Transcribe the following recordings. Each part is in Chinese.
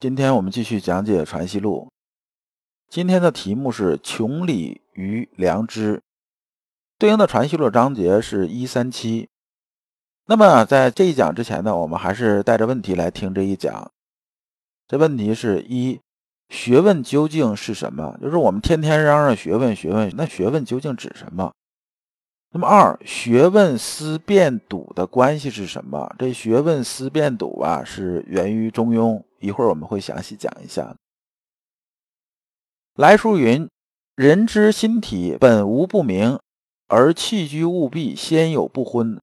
今天我们继续讲解《传习录》，今天的题目是“穷理于良知”，对应的《传习录》章节是一三七。那么在这一讲之前呢，我们还是带着问题来听这一讲。这问题是一：学问究竟是什么？就是我们天天嚷嚷学问，学问，那学问究竟指什么？那么二，学问思辨笃的关系是什么？这学问思辨笃啊，是源于中庸。一会儿我们会详细讲一下。来书云：“人之心体本无不明，而弃居务必先有不昏。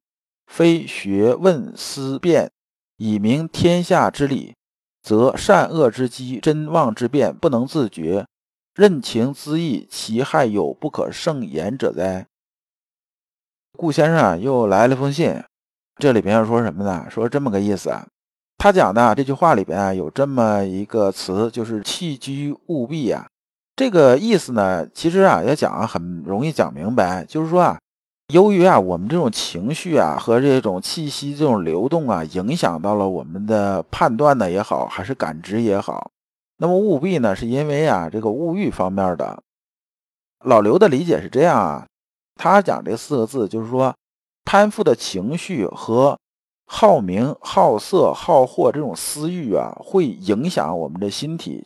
非学问思辨以明天下之理，则善恶之机、真妄之变不能自觉，任情恣意，其害有不可胜言者哉？”顾先生啊，又来了封信，这里边要说什么呢？说这么个意思啊，他讲的这句话里边啊，有这么一个词，就是弃居务必啊。这个意思呢，其实啊，要讲啊，很容易讲明白，就是说啊，由于啊，我们这种情绪啊和这种气息这种流动啊，影响到了我们的判断呢也好，还是感知也好。那么务必呢，是因为啊，这个物欲方面的。老刘的理解是这样啊。他讲这四个字，就是说，攀附的情绪和好名、好色、好货这种私欲啊，会影响我们的心体，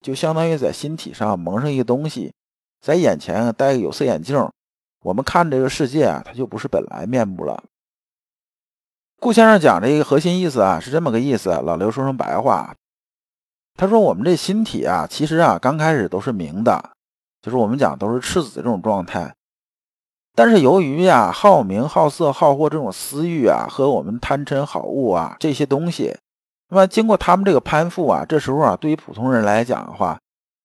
就相当于在心体上蒙上一个东西，在眼前戴个有色眼镜，我们看这个世界啊，它就不是本来面目了。顾先生讲这个核心意思啊，是这么个意思。老刘说成白话，他说我们这心体啊，其实啊，刚开始都是明的，就是我们讲都是赤子这种状态。但是由于呀好名好色好货这种私欲啊和我们贪嗔好恶啊这些东西，那么经过他们这个攀附啊，这时候啊对于普通人来讲的话，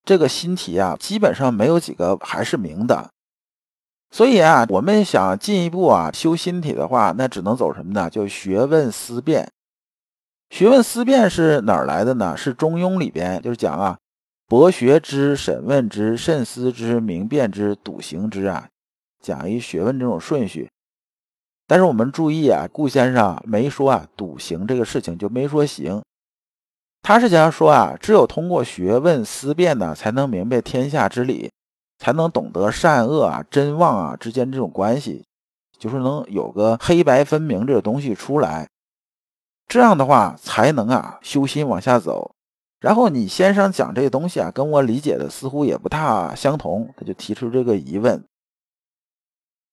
这个心体啊基本上没有几个还是明的。所以啊我们想进一步啊修心体的话，那只能走什么呢？就学问思辨。学问思辨是哪儿来的呢？是中庸里边就是讲啊，博学之、审问之、慎思之、明辨之、笃行之啊。讲一学问这种顺序，但是我们注意啊，顾先生没说啊笃行这个事情，就没说行。他是想说啊，只有通过学问思辨呢，才能明白天下之理，才能懂得善恶啊、真妄啊之间这种关系，就是能有个黑白分明这个东西出来。这样的话，才能啊修心往下走。然后你先生讲这个东西啊，跟我理解的似乎也不大相同，他就提出这个疑问。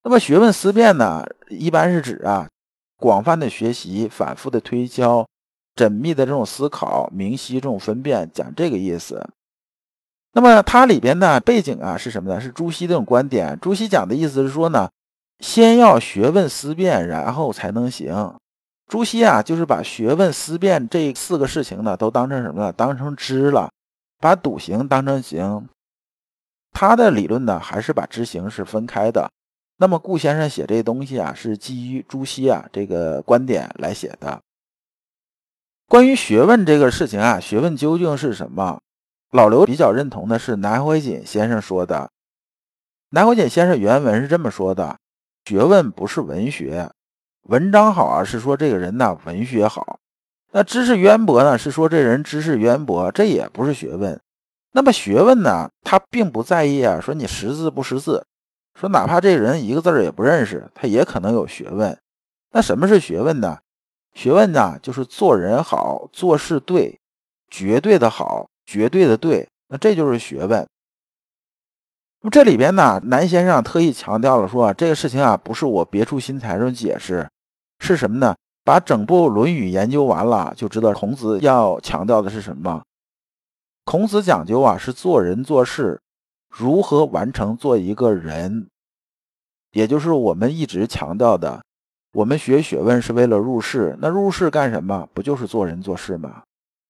那么学问思辨呢，一般是指啊，广泛的学习、反复的推敲、缜密的这种思考、明晰这种分辨，讲这个意思。那么它里边呢，背景啊是什么呢？是朱熹这种观点。朱熹讲的意思是说呢，先要学问思辨，然后才能行。朱熹啊，就是把学问思辨这四个事情呢，都当成什么呢？当成知了，把笃行当成行。他的理论呢，还是把知行是分开的。那么顾先生写这东西啊，是基于朱熹啊这个观点来写的。关于学问这个事情啊，学问究竟是什么？老刘比较认同的是南怀瑾先生说的。南怀瑾先生原文是这么说的：学问不是文学，文章好啊，是说这个人呐文学好；那知识渊博呢，是说这人知识渊博，这也不是学问。那么学问呢，他并不在意啊，说你识字不识字。说，哪怕这人一个字儿也不认识，他也可能有学问。那什么是学问呢？学问呢，就是做人好，做事对，绝对的好，绝对的对。那这就是学问。那么这里边呢，南先生特意强调了说，这个事情啊，不是我别出心裁这种解释，是什么呢？把整部《论语》研究完了，就知道孔子要强调的是什么。孔子讲究啊，是做人做事。如何完成做一个人，也就是我们一直强调的，我们学学问是为了入世。那入世干什么？不就是做人做事吗？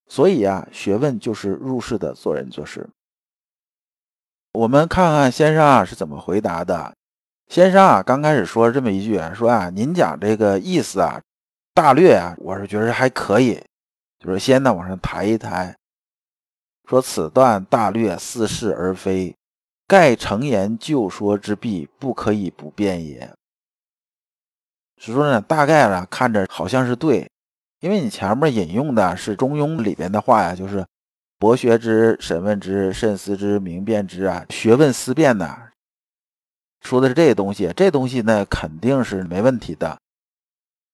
所以啊，学问就是入世的做人做事。我们看看先生啊是怎么回答的。先生啊，刚开始说这么一句，说啊，您讲这个意思啊，大略啊，我是觉得还可以，就是先呢往上抬一抬，说此段大略似是而非，盖诚言就说之弊，不可以不变也。是说呢，大概呢看着好像是对，因为你前面引用的是《中庸》里边的话呀，就是“博学之，审问之，慎思之，明辨之”啊，学问思辨呢，说的是这些东西。这东西呢肯定是没问题的，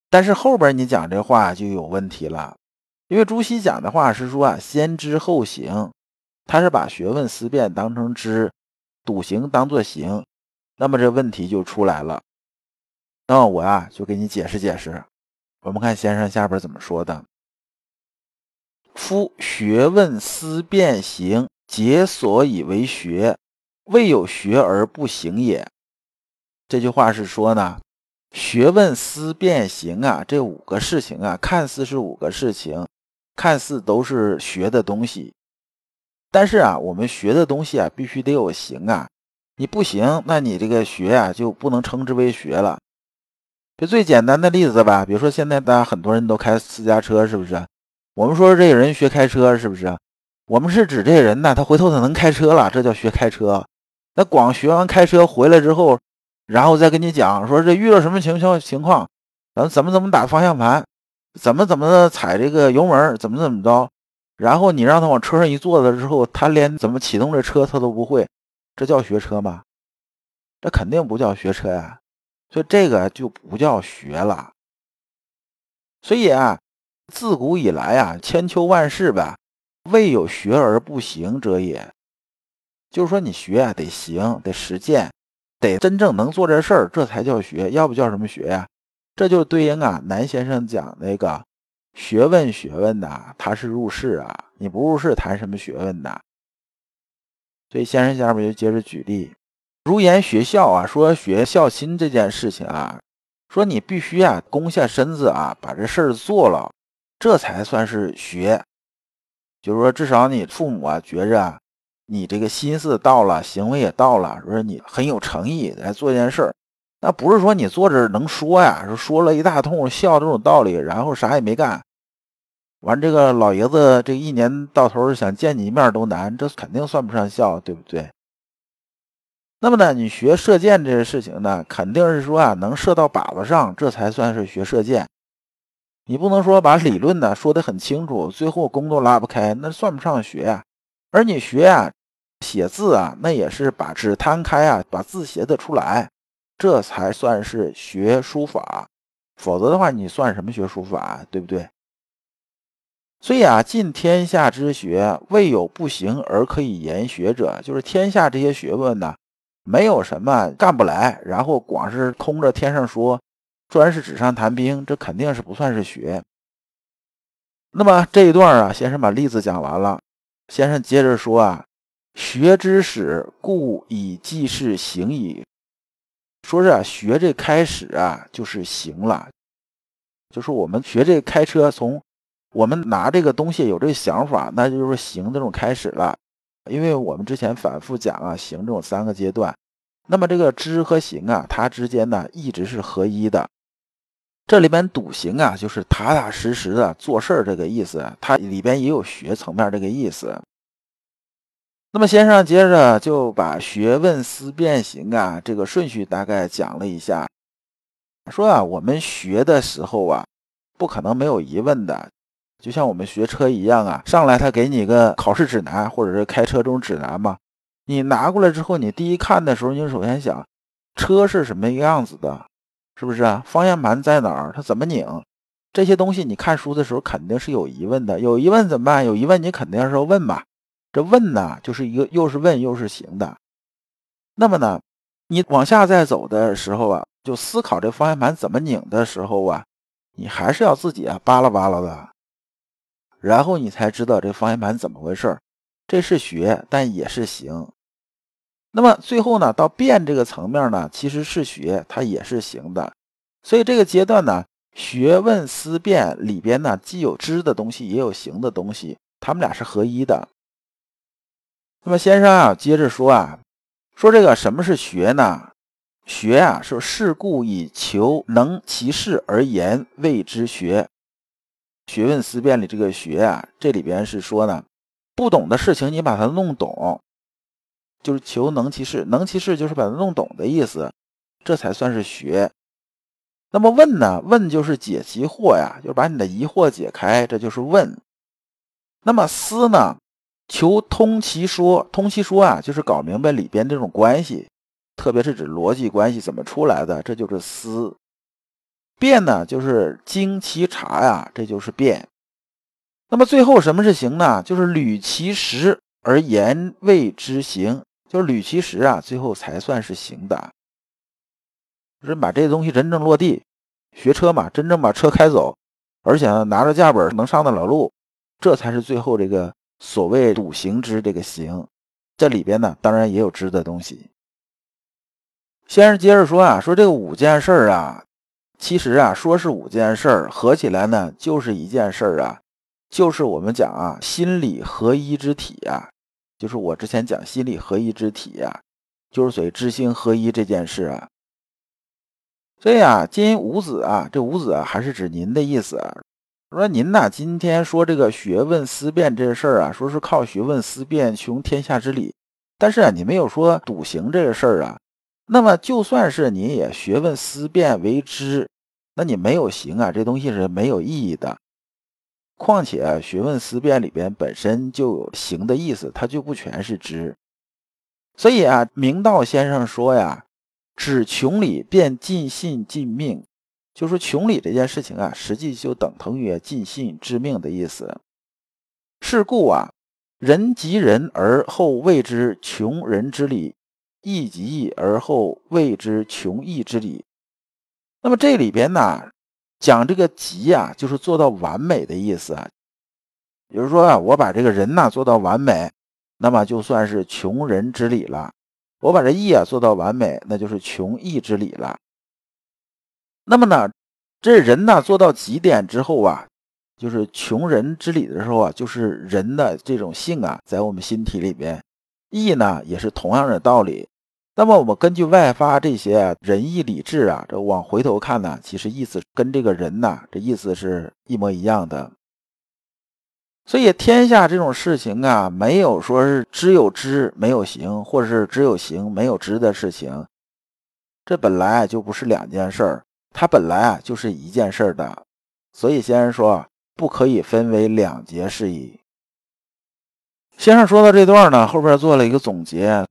但是后边你讲这话就有问题了，因为朱熹讲的话是说啊，先知后行，他是把学问思辨当成知，笃行当做行，那么这问题就出来了。那我啊，就给你解释解释。我们看先生下边怎么说的：“夫学问思辨行，皆所以为学，未有学而不行也。”这句话是说呢，学问思辨行啊，这五个事情啊，看似是五个事情，看似都是学的东西，但是啊，我们学的东西啊，必须得有型啊。你不行，那你这个学啊，就不能称之为学了。就最简单的例子吧，比如说现在大家很多人都开私家车，是不是？我们说这个人学开车，是不是？我们是指这个人呢，他回头他能开车了，这叫学开车。那光学完开车回来之后，然后再跟你讲说这遇到什么情况情况，咱怎么怎么打方向盘，怎么怎么踩这个油门，怎么怎么着，然后你让他往车上一坐了之后，他连怎么启动这车他都不会，这叫学车吗？这肯定不叫学车呀。所以这个就不叫学了。所以啊，自古以来啊，千秋万世吧，未有学而不行者也。就是说，你学啊，得行，得实践，得真正能做这事儿，这才叫学。要不叫什么学呀？这就对应啊，南先生讲那个学问，学问呐，他是入世啊，你不入世，谈什么学问呐？所以先生下面就接着举例。如言学孝啊，说学孝心这件事情啊，说你必须啊，躬下身子啊，把这事儿做了，这才算是学。就是说，至少你父母啊，觉着，你这个心思到了，行为也到了，说你很有诚意来做一件事儿。那不是说你坐这能说呀，说说了一大通孝这种道理，然后啥也没干，完这个老爷子这一年到头想见你一面都难，这肯定算不上孝，对不对？那么呢，你学射箭这个事情呢，肯定是说啊，能射到靶子上，这才算是学射箭。你不能说把理论呢说得很清楚，最后弓都拉不开，那算不上学呀。而你学呀，写字啊，那也是把纸摊开啊，把字写得出来，这才算是学书法。否则的话，你算什么学书法，对不对？所以啊，尽天下之学，未有不行而可以言学者，就是天下这些学问呢。没有什么干不来，然后光是空着天上说，专是纸上谈兵，这肯定是不算是学。那么这一段啊，先生把例子讲完了，先生接着说啊，学之始，故以记事行矣。说是啊，学这开始啊，就是行了，就是我们学这开车，从我们拿这个东西有这个想法，那就是行这种开始了。因为我们之前反复讲啊，行这种三个阶段，那么这个知和行啊，它之间呢一直是合一的。这里边笃行啊，就是踏踏实实的做事儿这个意思，它里边也有学层面这个意思。那么先生接着就把学问思辨行啊这个顺序大概讲了一下，说啊，我们学的时候啊，不可能没有疑问的。就像我们学车一样啊，上来他给你个考试指南或者是开车这种指南嘛，你拿过来之后，你第一看的时候，你首先想车是什么样子的，是不是啊？方向盘在哪儿？它怎么拧？这些东西你看书的时候肯定是有疑问的，有疑问怎么办？有疑问你肯定是要问嘛。这问呢，就是一个又是问又是行的。那么呢，你往下再走的时候啊，就思考这方向盘怎么拧的时候啊，你还是要自己啊扒拉扒拉的。然后你才知道这方向盘怎么回事这是学，但也是行。那么最后呢，到变这个层面呢，其实是学，它也是行的。所以这个阶段呢，学问思辨里边呢，既有知的东西，也有行的东西，他们俩是合一的。那么先生啊，接着说啊，说这个什么是学呢？学啊，是事故以求能其事而言谓之学。学问思辨里这个学啊，这里边是说呢，不懂的事情你把它弄懂，就是求能其事，能其事就是把它弄懂的意思，这才算是学。那么问呢？问就是解其惑呀，就是把你的疑惑解开，这就是问。那么思呢？求通其说，通其说啊，就是搞明白里边这种关系。特别是指逻辑关系怎么出来的，这就是思；变呢，就是经其察呀，这就是变。那么最后什么是行呢？就是履其实而言谓之行，就是履其实啊，最后才算是行的。就是把这东西真正落地，学车嘛，真正把车开走，而且呢拿着驾本能上得了路，这才是最后这个所谓笃行之这个行。这里边呢，当然也有知的东西。先生接着说啊，说这个五件事儿啊，其实啊，说是五件事儿，合起来呢就是一件事儿啊，就是我们讲啊，心理合一之体呀，就是我之前讲心理合一之体呀，就是所谓知行合一这件事啊。所以啊，今五子啊，这五子啊，还是指您的意思啊。说您呐，今天说这个学问思辨这事儿啊，说是靠学问思辨穷天下之理，但是啊，你没有说笃行这个事儿啊。那么就算是你也学问思辨为知，那你没有行啊，这东西是没有意义的。况且学问思辨里边本身就有行的意思，它就不全是知。所以啊，明道先生说呀，只穷理便尽信尽命，就说穷理这件事情啊，实际就等同于尽信致命的意思。是故啊，人及人而后谓之穷人之理。义极义而后谓之穷义之理。那么这里边呢，讲这个极啊，就是做到完美的意思。比如说啊，我把这个人呐做到完美，那么就算是穷人之理了。我把这义啊做到完美，那就是穷义之理了。那么呢，这人呢做到极点之后啊，就是穷人之理的时候啊，就是人的这种性啊，在我们心体里边。义呢，也是同样的道理。那么我们根据外发这些仁义礼智啊，这往回头看呢，其实意思跟这个人呐，这意思是一模一样的。所以天下这种事情啊，没有说是只有知没有行，或者是只有行没有知的事情。这本来就不是两件事儿，它本来啊就是一件事儿的。所以先生说，不可以分为两节事宜。先生说到这段呢，后边做了一个总结，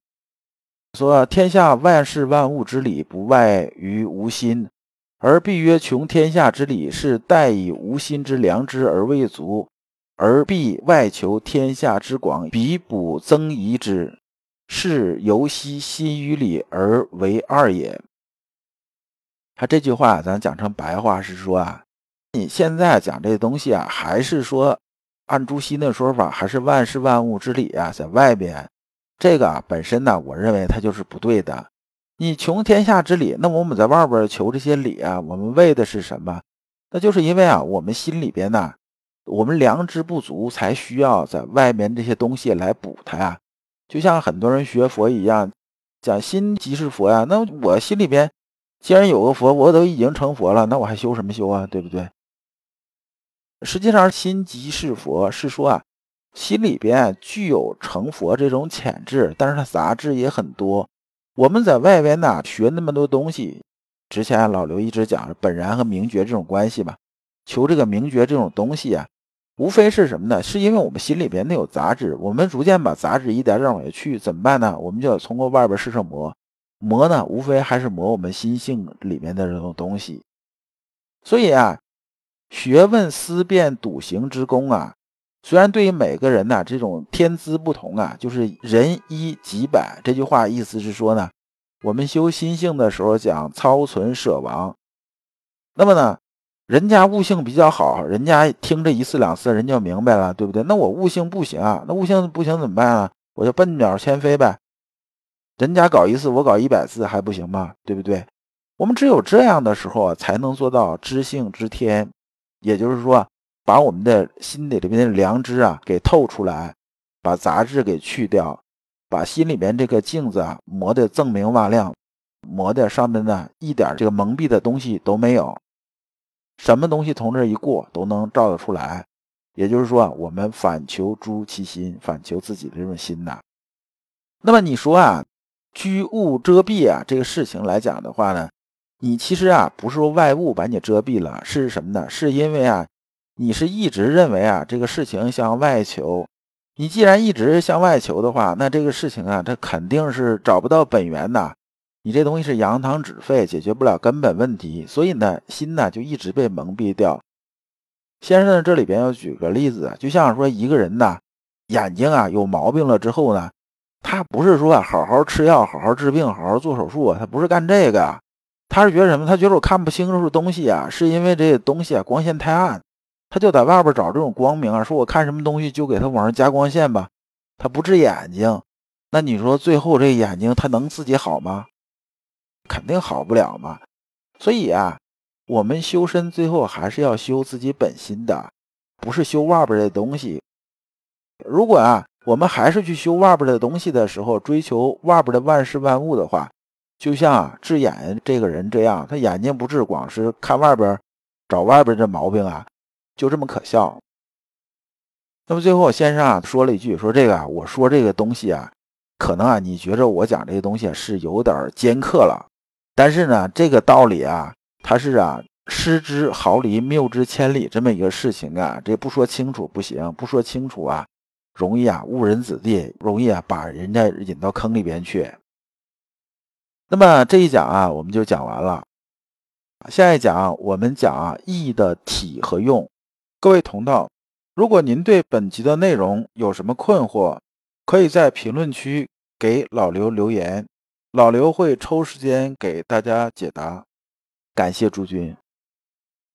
说天下万事万物之理不外于无心，而必曰穷天下之理是待以无心之良知而未足，而必外求天下之广比补增益之，是由惜心于理而为二也。他这句话咱讲成白话是说啊，你现在讲这东西啊，还是说。按朱熹的说法，还是万事万物之理啊，在外边，这个啊本身呢，我认为它就是不对的。你穷天下之理，那我们在外边求这些理啊，我们为的是什么？那就是因为啊，我们心里边呢，我们良知不足，才需要在外面这些东西来补它呀。就像很多人学佛一样，讲心即是佛呀。那我心里边既然有个佛，我都已经成佛了，那我还修什么修啊？对不对？实际上，心即是佛，是说啊，心里边具有成佛这种潜质，但是它杂质也很多。我们在外边呢学那么多东西，之前老刘一直讲本然和名觉这种关系嘛，求这个名觉这种东西啊，无非是什么呢？是因为我们心里边那有杂质，我们逐渐把杂质一点点往下去，怎么办呢？我们就要通过外边试试磨，磨呢，无非还是磨我们心性里面的这种东西。所以啊。学问思辨笃行之功啊，虽然对于每个人呢，这种天资不同啊，就是人一几百这句话意思是说呢，我们修心性的时候讲操存舍亡，那么呢，人家悟性比较好，人家听这一次两次人就明白了，对不对？那我悟性不行啊，那悟性不行怎么办啊？我就笨鸟先飞呗，人家搞一次，我搞一百次还不行吗？对不对？我们只有这样的时候啊，才能做到知性知天，也就是说，把我们的心里里面的良知啊给透出来，把杂质给去掉，把心里面这个镜子啊磨得锃明瓦亮，磨的上面呢一点这个蒙蔽的东西都没有，什么东西从这一过都能照得出来。也就是说，我们反求诸其心，反求自己的这种心呐。那么你说啊，居物遮蔽啊这个事情来讲的话呢？你其实啊，不是说外物把你遮蔽了，是什么呢？是因为啊，你是一直认为啊，这个事情向外求。你既然一直向外求的话，那这个事情啊，它肯定是找不到本源呐。你这东西是扬汤止沸，解决不了根本问题，所以呢，心呢就一直被蒙蔽掉。先生呢，这里边要举个例子，就像说一个人呐，眼睛啊有毛病了之后呢，他不是说好好吃药、好好治病、好好做手术啊，他不是干这个。他是觉得什么？他觉得我看不清楚东西啊，是因为这东西啊光线太暗，他就在外边找这种光明啊。说我看什么东西就给他往上加光线吧。他不治眼睛，那你说最后这眼睛他能自己好吗？肯定好不了嘛。所以啊，我们修身最后还是要修自己本心的，不是修外边的东西。如果啊，我们还是去修外边的东西的时候，追求外边的万事万物的话。就像治眼这个人这样，他眼睛不治，光是看外边，找外边这毛病啊，就这么可笑。那么最后先生啊说了一句，说这个啊我说这个东西啊，可能啊你觉着我讲这个东西是有点尖刻了，但是呢这个道理啊，它是啊失之毫厘，谬之千里这么一个事情啊，这不说清楚不行，不说清楚啊，容易啊误人子弟，容易啊把人家引到坑里边去。那么这一讲啊，我们就讲完了。下一讲我们讲啊义的体和用。各位同道，如果您对本集的内容有什么困惑，可以在评论区给老刘留言，老刘会抽时间给大家解答。感谢诸君。